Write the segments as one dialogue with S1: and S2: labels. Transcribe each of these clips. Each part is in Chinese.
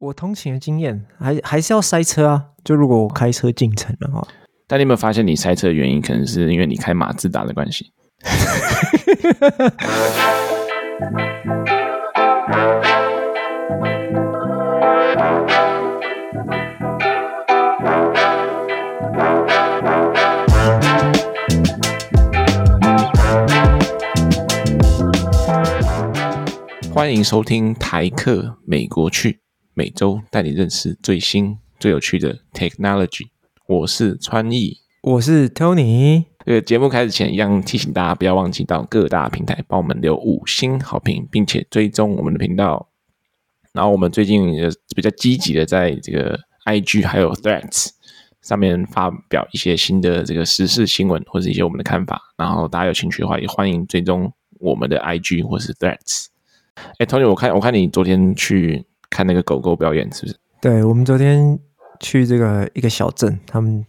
S1: 我通勤的经验还还是要塞车啊，就如果我开车进城的话。
S2: 但你有没有发现，你塞车的原因可能是因为你开马自达的关系？欢迎收听台客美国趣。每周带你认识最新最有趣的 technology。我是川艺，
S1: 我是 Tony。
S2: 这个节目开始前，一样提醒大家不要忘记到各大平台帮我们留五星好评，并且追踪我们的频道。然后我们最近也比较积极的在这个 IG 还有 Threads 上面发表一些新的这个时事新闻或者一些我们的看法。然后大家有兴趣的话，也欢迎追踪我们的 IG 或是 Threads。哎，Tony，我看我看你昨天去。看那个狗狗表演是不是？
S1: 对，我们昨天去这个一个小镇，他们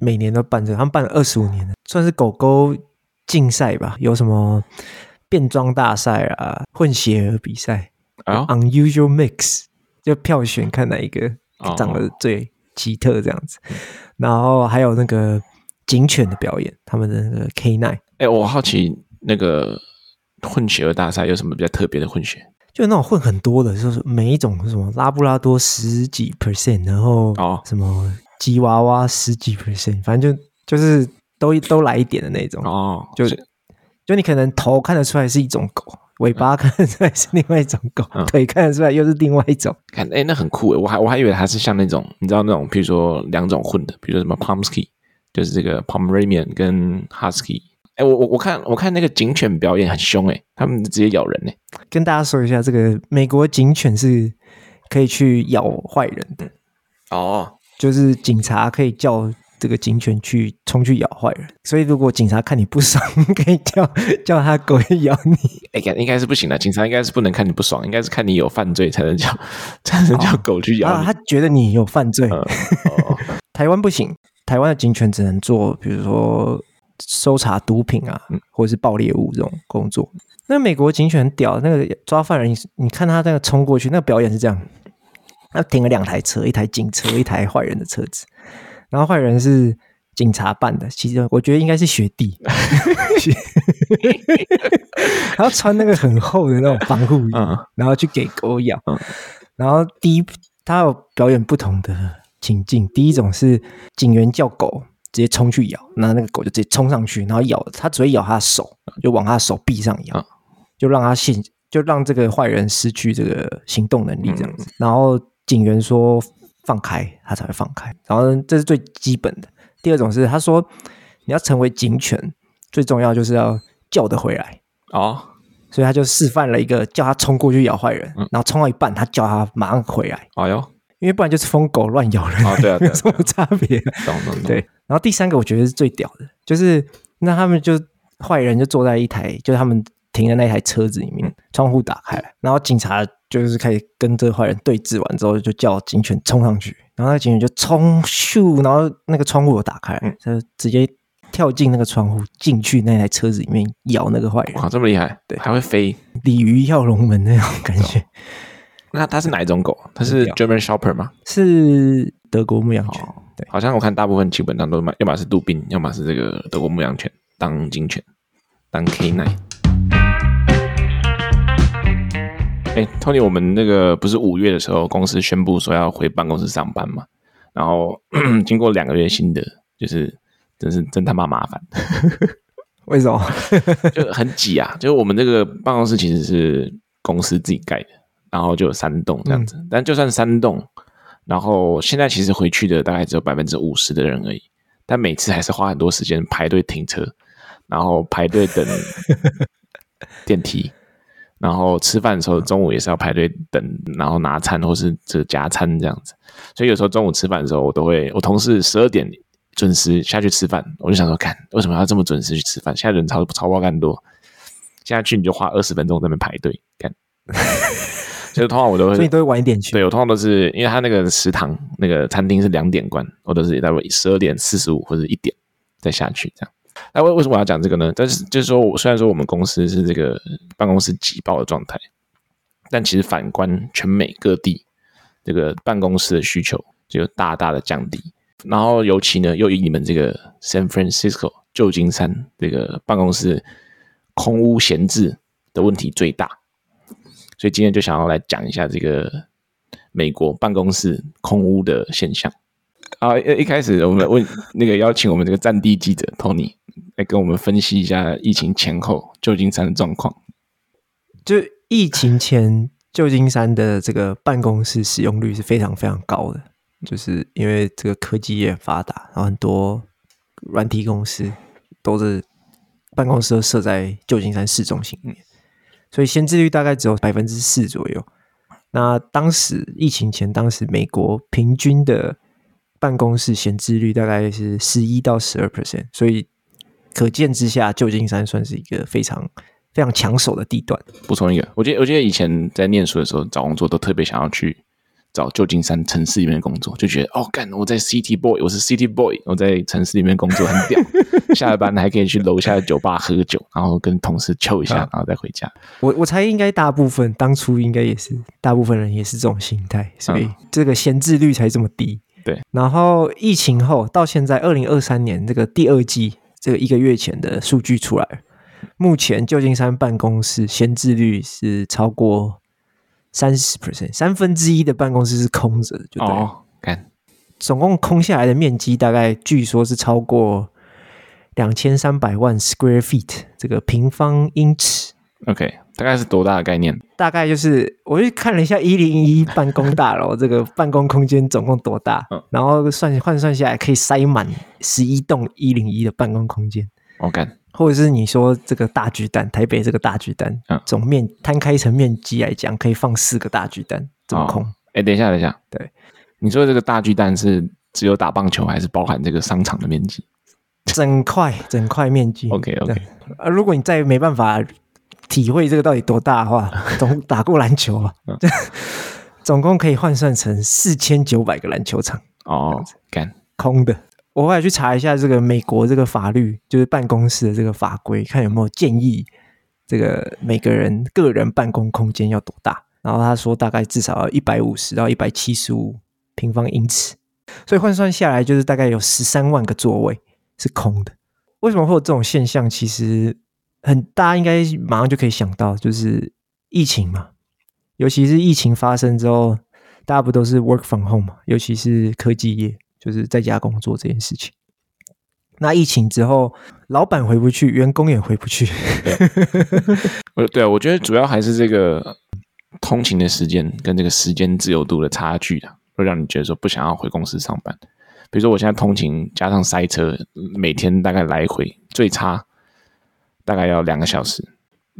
S1: 每年都办这个，他们办了二十五年了，算是狗狗竞赛吧。有什么变装大赛啊，混血儿比赛啊，Unusual Mix，就票选看哪一个长得最奇特这样子。哦、然后还有那个警犬的表演，他们的那个 K9。
S2: 哎，我好奇那个混血儿大赛有什么比较特别的混血？
S1: 就那种混很多的，就是每一种什么拉布拉多十几 percent，然后什么吉娃娃十几 percent，反正就就是都都来一点的那种哦。就是就你可能头看得出来是一种狗，尾巴看得出来是另外一种狗，嗯、腿看得出来又是另外一种。
S2: 看，哎、欸，那很酷诶，我还我还以为它是像那种你知道那种，比如说两种混的，比如说什么 Pomsky，就是这个 Pomeranian 跟 Husky。哎，我我我看我看那个警犬表演很凶哎，他们直接咬人哎。
S1: 跟大家说一下，这个美国警犬是可以去咬坏人的哦，就是警察可以叫这个警犬去冲去咬坏人，所以如果警察看你不爽，可以叫叫他狗去咬你。
S2: 哎，应该是不行的，警察应该是不能看你不爽，应该是看你有犯罪才能叫才能叫狗去咬你。
S1: 啊，他觉得你有犯罪。哦，台湾不行，台湾的警犬只能做，比如说。搜查毒品啊，或者是爆裂物这种工作。那美国警犬很屌，那个抓犯人，你看他那个冲过去，那个表演是这样：他停了两台车，一台警车，一台坏人的车子。然后坏人是警察扮的，其实我觉得应该是学弟，然后穿那个很厚的那种防护衣，然后去给狗咬。然后第一，他有表演不同的情境。第一种是警员叫狗。直接冲去咬，那那个狗就直接冲上去，然后咬它，只会咬它的手，就往它手臂上咬，就让它现，就让这个坏人失去这个行动能力这样子。然后警员说放开，他才会放开。然后这是最基本的。第二种是他说你要成为警犬，最重要就是要叫得回来哦。所以他就示范了一个叫他冲过去咬坏人，然后冲到一半，他叫他马上回来。哎呦。因为不然就是疯狗乱咬人啊，对啊，没 有什么差别。懂懂懂。对，然后第三个我觉得是最屌的，就是那他们就坏人就坐在一台，就是他们停的那台车子里面，窗户打开来，然后警察就是开始跟这个坏人对峙完之后，就叫警犬冲上去，然后那个警犬就冲咻，然后那个窗户有打开来，就直接跳进那个窗户进去那台车子里面咬那个坏人。哇，
S2: 这么厉害！对，还会飞，
S1: 鲤鱼跳龙门那种感觉。
S2: 那它是哪一种狗？它是 German Shepherd 吗？
S1: 是德国牧羊犬。哦、对，
S2: 好像我看大部分基本上都买，要么是杜宾，要么是这个德国牧羊犬当警犬，当 K9。哎，Tony，我们那个不是五月的时候，公司宣布说要回办公室上班嘛？然后 经过两个月新的，就是真是真他妈麻烦。
S1: 为什么？
S2: 就很挤啊！就是我们这个办公室其实是公司自己盖的。然后就有三栋这样子，嗯、但就算三栋，然后现在其实回去的大概只有百分之五十的人而已，但每次还是花很多时间排队停车，然后排队等 电梯，然后吃饭的时候中午也是要排队等，然后拿餐或是这夹餐这样子，所以有时候中午吃饭的时候，我都会我同事十二点准时下去吃饭，我就想说，看为什么要这么准时去吃饭？现在人超超爆干多，现在去你就花二十分钟在那边排队干。就是通常我都会，
S1: 所以都会晚一点去。
S2: 对，我通常都是因为他那个食堂那个餐厅是两点关，我都是大概十二点四十五或者一点再下去这样。那为为什么我要讲这个呢？但是就是说我虽然说我们公司是这个办公室挤爆的状态，但其实反观全美各地，这个办公室的需求就大大的降低。然后尤其呢，又以你们这个 San Francisco 旧金山这个办公室空屋闲置的问题最大，所以今天就想要来讲一下这个美国办公室空屋的现象。啊，一一开始我们问那个邀请我们这个战地记者 Tony 来跟我们分析一下疫情前后旧金山的状况。
S1: 就疫情前，旧金山的这个办公室使用率是非常非常高的。就是因为这个科技也很发达，然后很多软体公司都是办公室都设在旧金山市中心里面，所以闲置率大概只有百分之四左右。那当时疫情前，当时美国平均的办公室闲置率大概是十一到十二 percent，所以可见之下，旧金山算是一个非常非常抢手的地段。
S2: 补充一个，我记得我记得以前在念书的时候找工作都特别想要去。找旧金山城市里面的工作，就觉得哦，干我在 City Boy，我是 City Boy，我在城市里面工作很屌，下了班还可以去楼下的酒吧喝酒，然后跟同事 chill 一下，然后再回家。
S1: 我我猜应该大部分当初应该也是大部分人也是这种心态，所以这个闲置率才这么低。
S2: 对，
S1: 然后疫情后到现在二零二三年这个第二季，这个一个月前的数据出来，目前旧金山办公室闲置率是超过。三十 percent，三分之一的办公室是空着的，就对。哦，看，总共空下来的面积大概据说是超过两千三百万 square feet，这个平方英尺。
S2: OK，大概是多大的概念？
S1: 大概就是，我去看了一下一零一办公大楼 这个办公空间总共多大，嗯，然后算换算下来可以塞满十一栋一零一的办公空间。
S2: OK。
S1: 或者是你说这个大巨蛋，台北这个大巨蛋，嗯，总面摊开成面积来讲，可以放四个大巨蛋，这么空？
S2: 哎、哦，等一下，等一下，
S1: 对，
S2: 你说这个大巨蛋是只有打棒球，还是包含这个商场的面积？
S1: 整块，整块面积。
S2: OK，OK。
S1: 啊，如果你再没办法体会这个到底多大的话，总打过篮球啊，嗯、总共可以换算成四千九百个篮球场。
S2: 哦，干，
S1: 空的。我后来去查一下这个美国这个法律，就是办公室的这个法规，看有没有建议这个每个人个人办公空间要多大。然后他说大概至少要一百五十到一百七十五平方英尺，所以换算下来就是大概有十三万个座位是空的。为什么会有这种现象？其实很大家应该马上就可以想到，就是疫情嘛，尤其是疫情发生之后，大家不都是 work from home 嘛，尤其是科技业。就是在家工作这件事情。那疫情之后，老板回不去，员工也回不去。
S2: 呃，对啊，我觉得主要还是这个通勤的时间跟这个时间自由度的差距啊，会让你觉得说不想要回公司上班。比如说，我现在通勤加上塞车，每天大概来回最差大概要两个小时，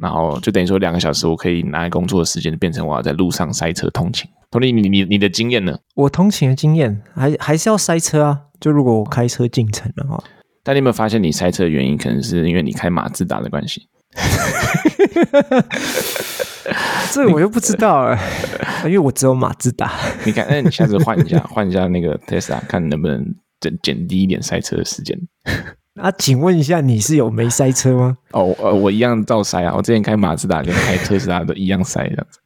S2: 然后就等于说两个小时我可以拿来工作的时间变成我要在路上塞车通勤。Tony，你你你的经验呢？
S1: 我通勤的经验还还是要塞车啊。就如果我开车进城的话，
S2: 但你有没有发现你塞车的原因，可能是因为你开马自达的关系？
S1: 这个我就不知道了，因为我只有马自达。
S2: 你看，那你下次换一下，换一下那个 Tesla，看能不能减减低一点塞车的时间。
S1: 啊，请问一下，你是有没塞车吗？
S2: 哦，呃，我一样照塞啊。我之前开马自达跟开特斯拉都一样塞这样子。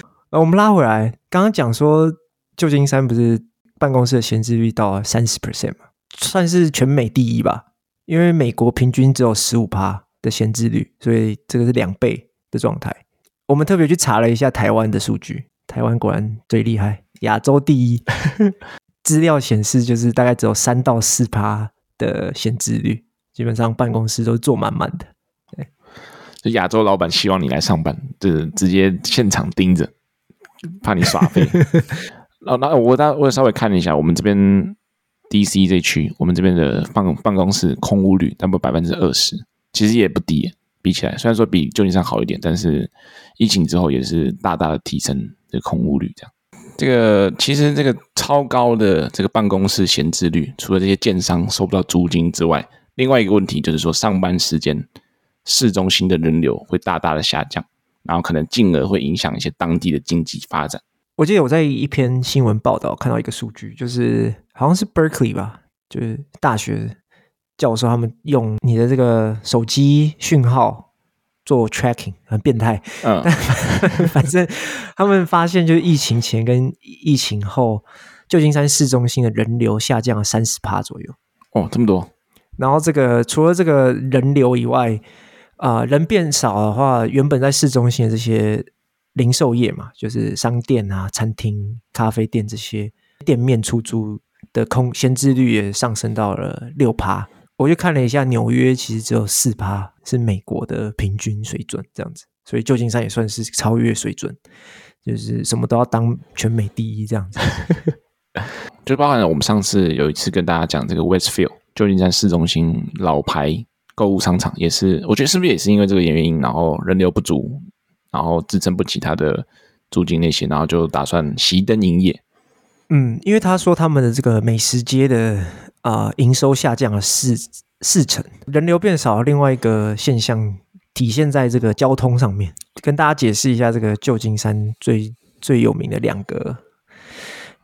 S1: 呃，我们拉回来，刚刚讲说旧金山不是办公室的闲置率到三十 percent 嘛，算是全美第一吧。因为美国平均只有十五趴的闲置率，所以这个是两倍的状态。我们特别去查了一下台湾的数据，台湾果然最厉害，亚洲第一。资料显示，就是大概只有三到四趴的闲置率，基本上办公室都坐满满的。
S2: 对就亚洲老板希望你来上班，就是直接现场盯着，怕你耍废。然后，那我大我稍微看了一下，我们这边 DC 这区，我们这边的办办公室空屋率，差不多百分之二十，其实也不低。比起来，虽然说比旧金山好一点，但是疫情之后也是大大的提升这空屋率。这样，这个其实这个超高的这个办公室闲置率，除了这些建商收不到租金之外，另外一个问题就是说上班时间。市中心的人流会大大的下降，然后可能进而会影响一些当地的经济发展。
S1: 我记得我在一篇新闻报道看到一个数据，就是好像是 Berkeley 吧，就是大学教授他们用你的这个手机讯号做 tracking，很变态。嗯，但 反正他们发现，就是疫情前跟疫情后，旧金山市中心的人流下降了三十趴左右。
S2: 哦，这么多。
S1: 然后这个除了这个人流以外，啊、呃，人变少的话，原本在市中心的这些零售业嘛，就是商店啊、餐厅、咖啡店这些店面出租的空闲置率也上升到了六趴。我就看了一下，纽约其实只有四趴，是美国的平均水准这样子，所以旧金山也算是超越水准，就是什么都要当全美第一这样子。
S2: 就包含了我们上次有一次跟大家讲这个 Westfield 旧金山市中心老牌购物商场，也是我觉得是不是也是因为这个原因，然后人流不足，然后支撑不起它的租金那些，然后就打算熄灯营业。
S1: 嗯，因为他说他们的这个美食街的。啊，营、呃、收下降了四四成，人流变少。另外一个现象体现在这个交通上面，跟大家解释一下，这个旧金山最最有名的两个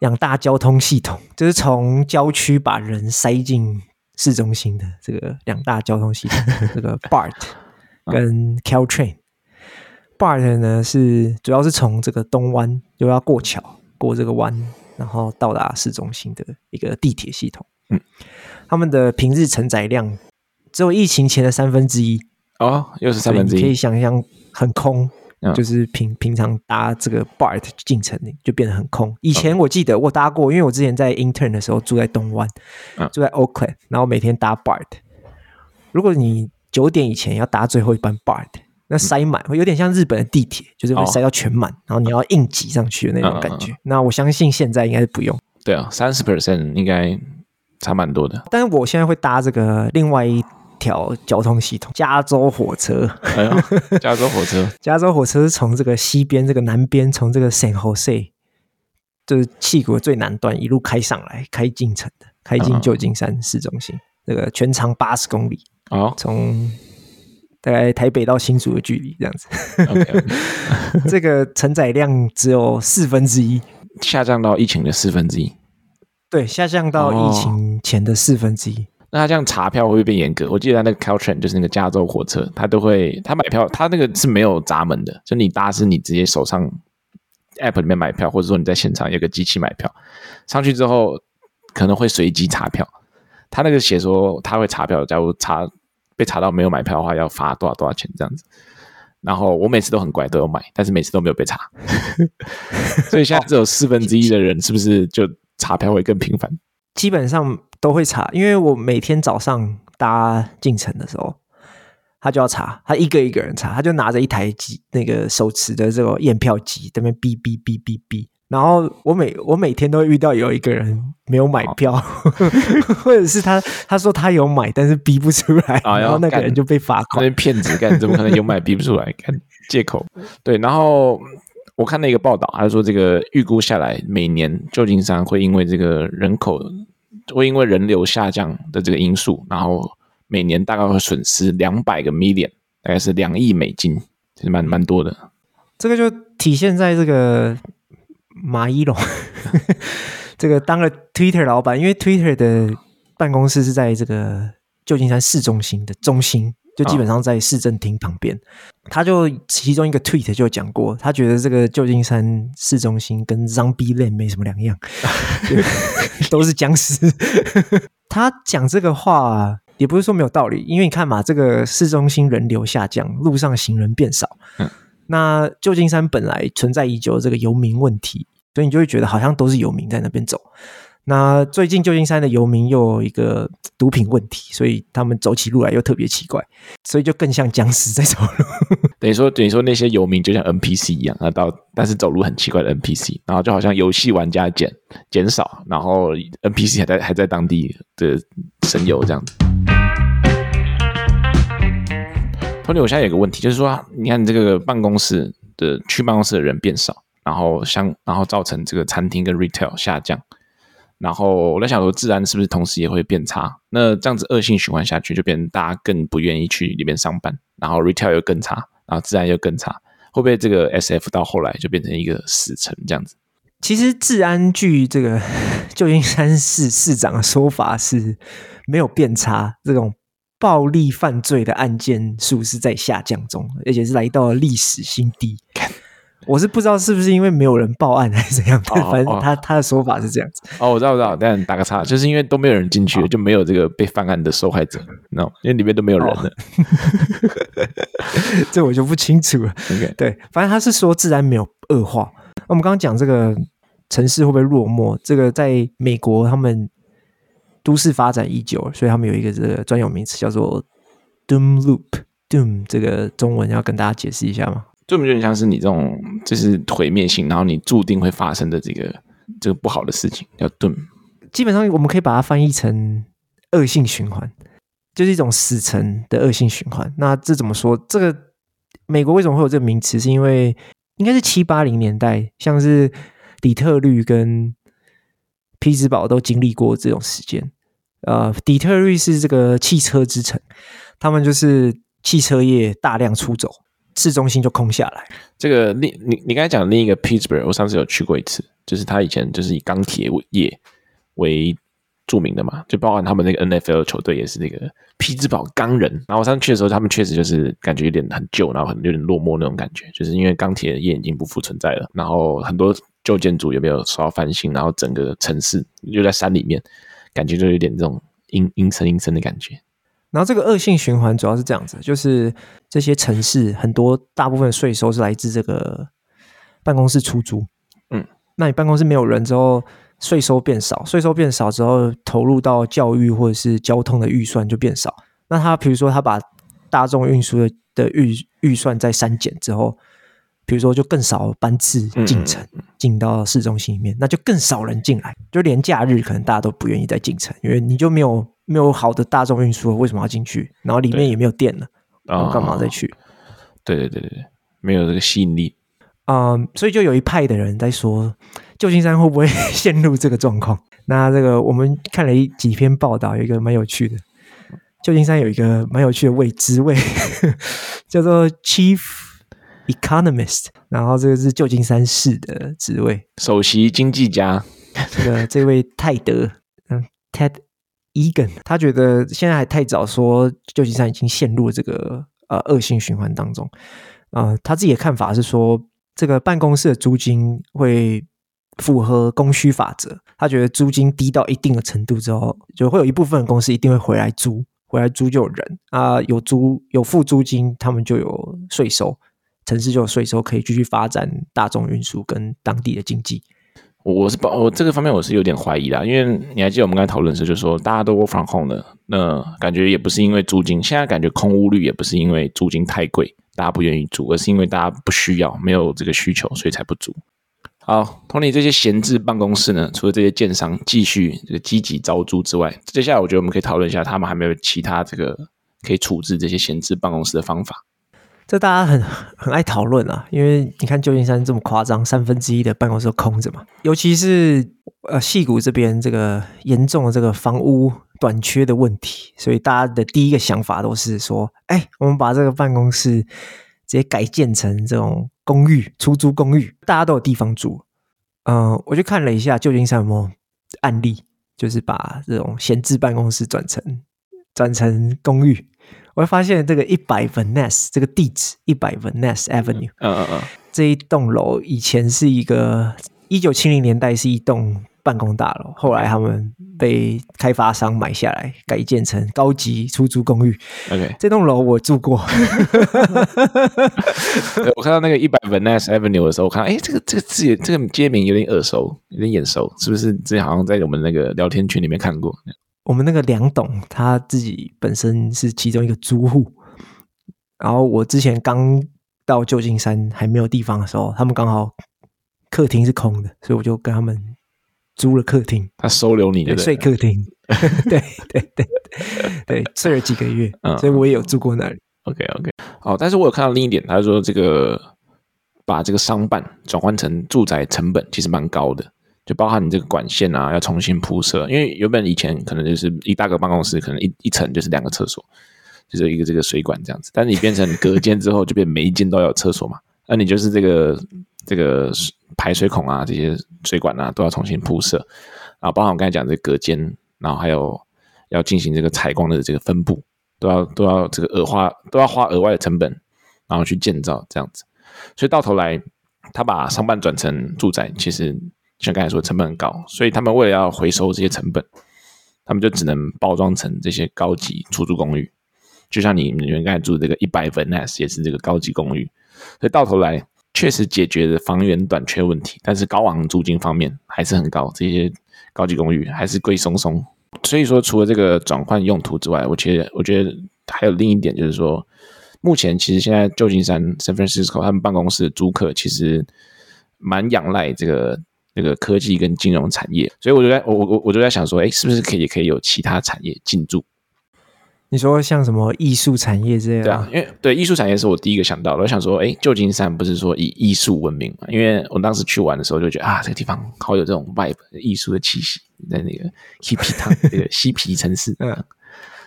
S1: 两大交通系统，就是从郊区把人塞进市中心的这个两大交通系统，这个 BART 跟 Caltrain。BART 呢是主要是从这个东湾又要过桥过这个湾，然后到达市中心的一个地铁系统。嗯，他们的平日承载量只有疫情前的三分之一
S2: 哦，又是三分之一，
S1: 可以想象很空，嗯、就是平平常搭这个 BART 进城就变得很空。以前我记得我搭过，因为我之前在 intern 的时候住在东湾，嗯、住在 Oakland，然后每天搭 BART。如果你九点以前要搭最后一班 BART，那塞满会有点像日本的地铁，就是会塞到全满，哦、然后你要硬挤上去的那种感觉。那我相信现在应该是不用。
S2: 对啊，三十 percent 应该。差蛮多的，
S1: 但是我现在会搭这个另外一条交通系统——加州火
S2: 车。加州火车，
S1: 加州火车是从这个西边，这个南边，从这个 San Jose，就是气谷最南端，一路开上来，开进城的，开进旧金山市中心。这个全长八十公里，哦，从大概台北到新竹的距离，这样子。Okay, okay. 这个承载量只有四分之一，
S2: 下降到疫情的四分之一。
S1: 对，下降到疫情前的四分之一。
S2: 哦，那他这样查票会不会变严格？我记得他那个 Caltrain 就是那个加州火车，他都会他买票，他那个是没有闸门的，就你搭是你直接手上 App 里面买票，或者说你在现场有个机器买票，上去之后可能会随机查票。他那个写说他会查票，假如查被查到没有买票的话，要罚多少多少钱这样子。然后我每次都很乖，都有买，但是每次都没有被查。所以现在只有四分之一的人是不是就？查票会更频繁，
S1: 基本上都会查，因为我每天早上搭进城的时候，他就要查，他一个一个人查，他就拿着一台机，那个手持的这个验票机，在那边哔哔哔哔哔，然后我每我每天都会遇到有一个人没有买票，哦、或者是他他说他有买，但是逼不出来，哦、然后那个人就被罚款，
S2: 那骗子干，怎么可能有买逼不出来？看借口，对，然后。我看了一个报道，他说这个预估下来，每年旧金山会因为这个人口会因为人流下降的这个因素，然后每年大概会损失两百个 million，大概是两亿美金，其实蛮蛮多的。
S1: 这个就体现在这个马伊�龙，这个当了 Twitter 老板，因为 Twitter 的办公室是在这个旧金山市中心的中心。就基本上在市政厅旁边，哦、他就其中一个 tweet 就讲过，他觉得这个旧金山市中心跟 Zombieland 没什么两样，都是僵尸。他讲这个话也不是说没有道理，因为你看嘛，这个市中心人流下降，路上行人变少，嗯、那旧金山本来存在已久的这个游民问题，所以你就会觉得好像都是游民在那边走。那最近旧金山的游民又一个毒品问题，所以他们走起路来又特别奇怪，所以就更像僵尸在走路。
S2: 等于说，等于说那些游民就像 NPC 一样，那到但是走路很奇怪的 NPC，然后就好像游戏玩家减减少，然后 NPC 还在还在当地的神游这样子。Tony，我现在有个问题，就是说，你看你这个办公室的去办公室的人变少，然后相然后造成这个餐厅跟 retail 下降。然后我在想说，治安是不是同时也会变差？那这样子恶性循环下去，就变成大家更不愿意去里面上班，然后 retail 又更差，然后治安又更差，会不会这个 SF 到后来就变成一个死城这样子？
S1: 其实治安据这个旧金山市市长的说法是没有变差，这种暴力犯罪的案件数是在下降中，而且是来到了历史新低。我是不知道是不是因为没有人报案还是怎样，哦、反正他、哦、他的说法是这样子。
S2: 哦，我知道，我知道，但打个岔，就是因为都没有人进去，哦、就没有这个被犯案的受害者，那因为里面都没有人了。
S1: 哦、这我就不清楚了。对，反正他是说自然没有恶化。那我们刚刚讲这个城市会不会落寞？这个在美国他们都市发展已久，所以他们有一个这个专有名词叫做 “doom loop”。doom 这个中文要跟大家解释一下吗？
S2: 就有点像是你这种，就是毁灭性，然后你注定会发生的这个这个不好的事情，叫 doom。
S1: 基本上我们可以把它翻译成恶性循环，就是一种死城的恶性循环。那这怎么说？这个美国为什么会有这个名词？是因为应该是七八零年代，像是底特律跟匹兹堡都经历过这种时间。呃，底特律是这个汽车之城，他们就是汽车业大量出走。市中心就空下来。
S2: 这个另你你刚才讲的另一个 Pittsburgh，我上次有去过一次，就是他以前就是以钢铁为业为著名的嘛，就包含他们那个 NFL 球队也是那个匹兹堡钢人。然后我上次去的时候，他们确实就是感觉有点很旧，然后很有点落寞那种感觉，就是因为钢铁业已经不复存在了，然后很多旧建筑有没有受到翻新，然后整个城市又在山里面，感觉就有点这种阴阴森阴森的感觉。
S1: 然后这个恶性循环主要是这样子，就是这些城市很多大部分税收是来自这个办公室出租，嗯，那你办公室没有人之后，税收变少，税收变少之后，投入到教育或者是交通的预算就变少。那他比如说他把大众运输的的预预算再删减之后，比如说就更少班次进城进到市中心里面，那就更少人进来，就连假日可能大家都不愿意再进城，因为你就没有。没有好的大众运输，为什么要进去？然后里面也没有电了，然后干嘛再去？
S2: 对对对对对，没有这个吸引力
S1: 啊、嗯！所以就有一派的人在说，旧金山会不会陷入这个状况？那这个我们看了一几篇报道，有一个蛮有趣的，旧金山有一个蛮有趣的位职位，叫做 Chief Economist，然后这个是旧金山市的职位，
S2: 首席经济家。
S1: 这个这位泰德，嗯，Ted。Egan，他觉得现在还太早说旧金山已经陷入了这个呃恶性循环当中。呃，他自己的看法是说，这个办公室的租金会符合供需法则。他觉得租金低到一定的程度之后，就会有一部分的公司一定会回来租，回来租就有人啊，有租有付租金，他们就有税收，城市就有税收，可以继续发展大众运输跟当地的经济。
S2: 我是不，我这个方面我是有点怀疑啦，因为你还记得我们刚才讨论的时候，就说大家都 work from home 了，那感觉也不是因为租金，现在感觉空屋率也不是因为租金太贵，大家不愿意租，而是因为大家不需要，没有这个需求，所以才不租。好，Tony，这些闲置办公室呢，除了这些建商继续这个积极招租之外，接下来我觉得我们可以讨论一下，他们还没有其他这个可以处置这些闲置办公室的方法。
S1: 这大家很 很爱讨论啊，因为你看旧金山这么夸张，三分之一的办公室都空着嘛。尤其是呃，矽谷这边这个严重的这个房屋短缺的问题，所以大家的第一个想法都是说，哎，我们把这个办公室直接改建成这种公寓、出租公寓，大家都有地方住。嗯、我就看了一下旧金山有没有案例，就是把这种闲置办公室转成转成公寓。我会发现这个一百 Van Ness 这个地址，一百 Van Ness Avenue，嗯嗯嗯，这一栋楼以前是一个一九七零年代是一栋办公大楼，后来他们被开发商买下来，改建成高级出租公寓。OK，这栋楼我住过。
S2: 我看到那个一百 Van Ness Avenue 的时候，我看到哎，这个这个字，这个街名有点耳熟，有点眼熟，是不是？之前好像在我们那个聊天群里面看过。
S1: 我们那个梁董他自己本身是其中一个租户，然后我之前刚到旧金山还没有地方的时候，他们刚好客厅是空的，所以我就跟他们租了客厅。
S2: 他收留你对对，
S1: 睡客厅，对对对对，睡了几个月，嗯，所以我也有住过那里。
S2: OK OK，好，但是我有看到另一点，他说这个把这个商办转换成住宅成本其实蛮高的。就包含你这个管线啊，要重新铺设，因为原本以前可能就是一大个办公室，可能一一层就是两个厕所，就是一个这个水管这样子。但你变成隔间之后，就变每一间都有厕所嘛，那你就是这个这个排水孔啊，这些水管啊都要重新铺设，然后包含我刚才讲的这隔间，然后还有要进行这个采光的这个分布，都要都要这个额花都要花额外的成本，然后去建造这样子。所以到头来，他把商办转成住宅，其实像刚才说成本很高，所以他们为了要回收这些成本，他们就只能包装成这些高级出租公寓。就像你你们刚才住的这个一百 Venice 也是这个高级公寓，所以到头来确实解决了房源短缺问题，但是高昂租金方面还是很高，这些高级公寓还是贵松松。所以说，除了这个转换用途之外，我觉得我觉得还有另一点就是说，目前其实现在旧金山 San Francisco 他们办公室的租客其实蛮仰赖这个这个科技跟金融产业，所以我就在我我我就在想说，哎，是不是可以可以有其他产业进驻？
S1: 你说像什么艺术产业这样？
S2: 对啊，因为对艺术产业是我第一个想到的。我想说，哎，旧金山不是说以艺术闻名嘛？因为我当时去玩的时候就觉得啊，这个地方好有这种 vibe，艺术的气息，在那个 hippie town 这个嬉皮城市，嗯，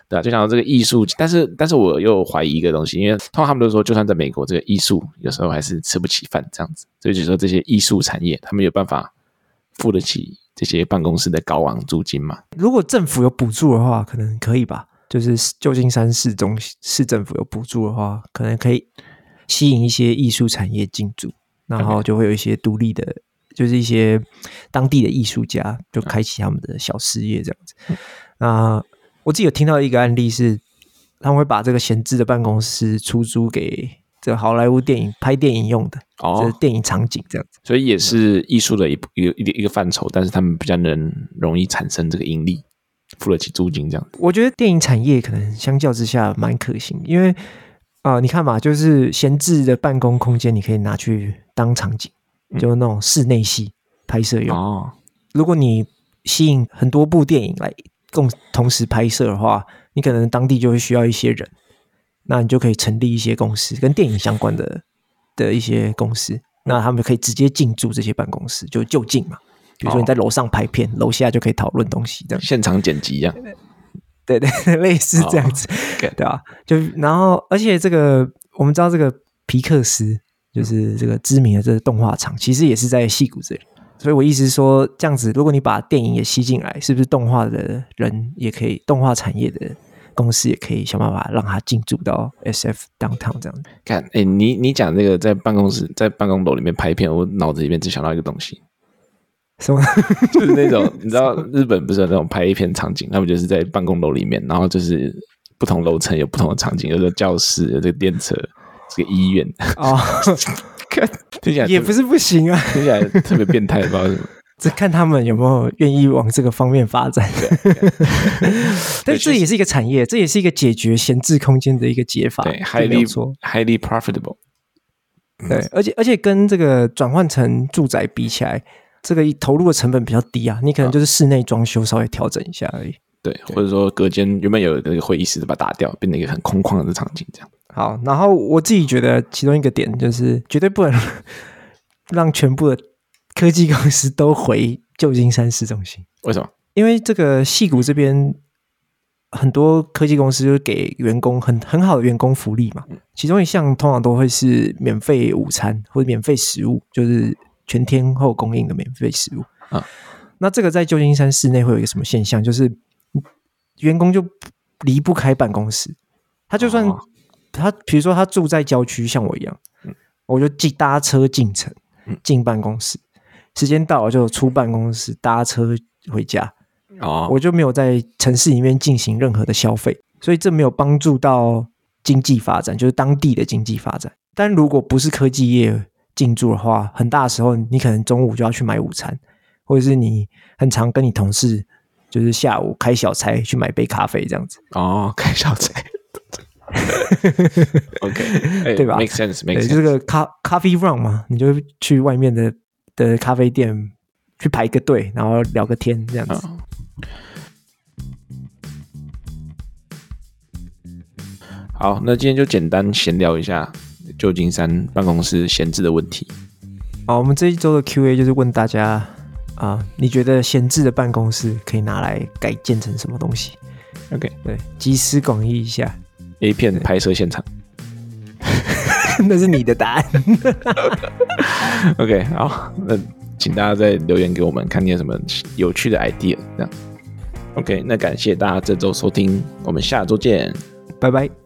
S2: 对啊，就想到这个艺术，但是但是我又怀疑一个东西，因为通常他们都说，就算在美国，这个艺术有时候还是吃不起饭这样子，所以就说这些艺术产业，他们有办法付得起这些办公室的高昂租金吗？
S1: 如果政府有补助的话，可能可以吧。就是旧金山市中市政府有补助的话，可能可以吸引一些艺术产业进驻，然后就会有一些独立的.就是一些当地的艺术家就开启他们的小事业这样子。嗯、那我自己有听到一个案例是，他们会把这个闲置的办公室出租给这好莱坞电影拍电影用的，哦，就是电影场景这样子，
S2: 所以也是艺术的一一个一个一个范畴，但是他们比较能容易产生这个盈利。付得起租金这样，
S1: 我觉得电影产业可能相较之下蛮可行，因为啊、呃，你看嘛，就是闲置的办公空间，你可以拿去当场景，就那种室内戏拍摄用。哦，如果你吸引很多部电影来共同时拍摄的话，你可能当地就会需要一些人，那你就可以成立一些公司，跟电影相关的的一些公司，那他们可以直接进驻这些办公室，就就近嘛。比如说你在楼上拍片，楼、哦、下就可以讨论东西，这样
S2: 现场剪辑一样，
S1: 对对，对，类似这样子，哦 okay. 对吧？就然后，而且这个我们知道，这个皮克斯就是这个知名的这个动画厂，其实也是在戏谷这里。所以我意思是说，这样子，如果你把电影也吸进来，是不是动画的人也可以，动画产业的公司也可以想办法让他进驻到 SF Downtown 这样子？
S2: 看，哎，你你讲这个在办公室、在办公楼里面拍片，我脑子里面只想到一个东西。
S1: 什么？
S2: 就是那种你知道日本不是有那种拍一片场景，他们就是在办公楼里面，然后就是不同楼层有不同的场景，有这个教室，有这个电车，这个医院哦，看听起来也
S1: 不是不行啊，
S2: 听起来特别变态，不知道为什么。
S1: 这看他们有没有愿意往这个方面发展。但这也是一个产业，这也是一个解决闲置空间的一个解法。
S2: 对，highly highly profitable。
S1: 对，而且而且跟这个转换成住宅比起来。这个投入的成本比较低啊，你可能就是室内装修稍微调整一下而已。
S2: 对，或者说隔间原本有一个会议室，把它打掉，变成一个很空旷的场景，这样。
S1: 好，然后我自己觉得其中一个点就是绝对不能 让全部的科技公司都回旧金山市中心。
S2: 为什么？
S1: 因为这个戏谷这边很多科技公司就给员工很很好的员工福利嘛，其中一项通常都会是免费午餐或者免费食物，就是。全天候供应的免费食物啊，那这个在旧金山市内会有一个什么现象？就是员工就离不开办公室，他就算他比如说他住在郊区，像我一样，我就进搭车进城进办公室，时间到了就出办公室搭车回家，哦我就没有在城市里面进行任何的消费，所以这没有帮助到经济发展，就是当地的经济发展。但如果不是科技业，进驻的话，很大的时候，你可能中午就要去买午餐，或者是你很常跟你同事，就是下午开小差去买杯咖啡这样子。
S2: 哦，开小差，OK，
S1: 对吧
S2: ？Make sense，Make sense。
S1: 就是个咖咖啡 run 嘛，你就去外面的的咖啡店去排个队，然后聊个天这样子。哦。
S2: 好，那今天就简单闲聊一下。旧金山办公室闲置的问题。
S1: 好，我们这一周的 Q&A 就是问大家啊，你觉得闲置的办公室可以拿来改建成什么东西
S2: ？OK，
S1: 对，集思广益一下。
S2: A 片拍摄现场，
S1: 那是你的答案。
S2: OK，好，那请大家再留言给我们，看你有什么有趣的 idea。这样，OK，那感谢大家这周收听，我们下周见。
S1: 拜拜。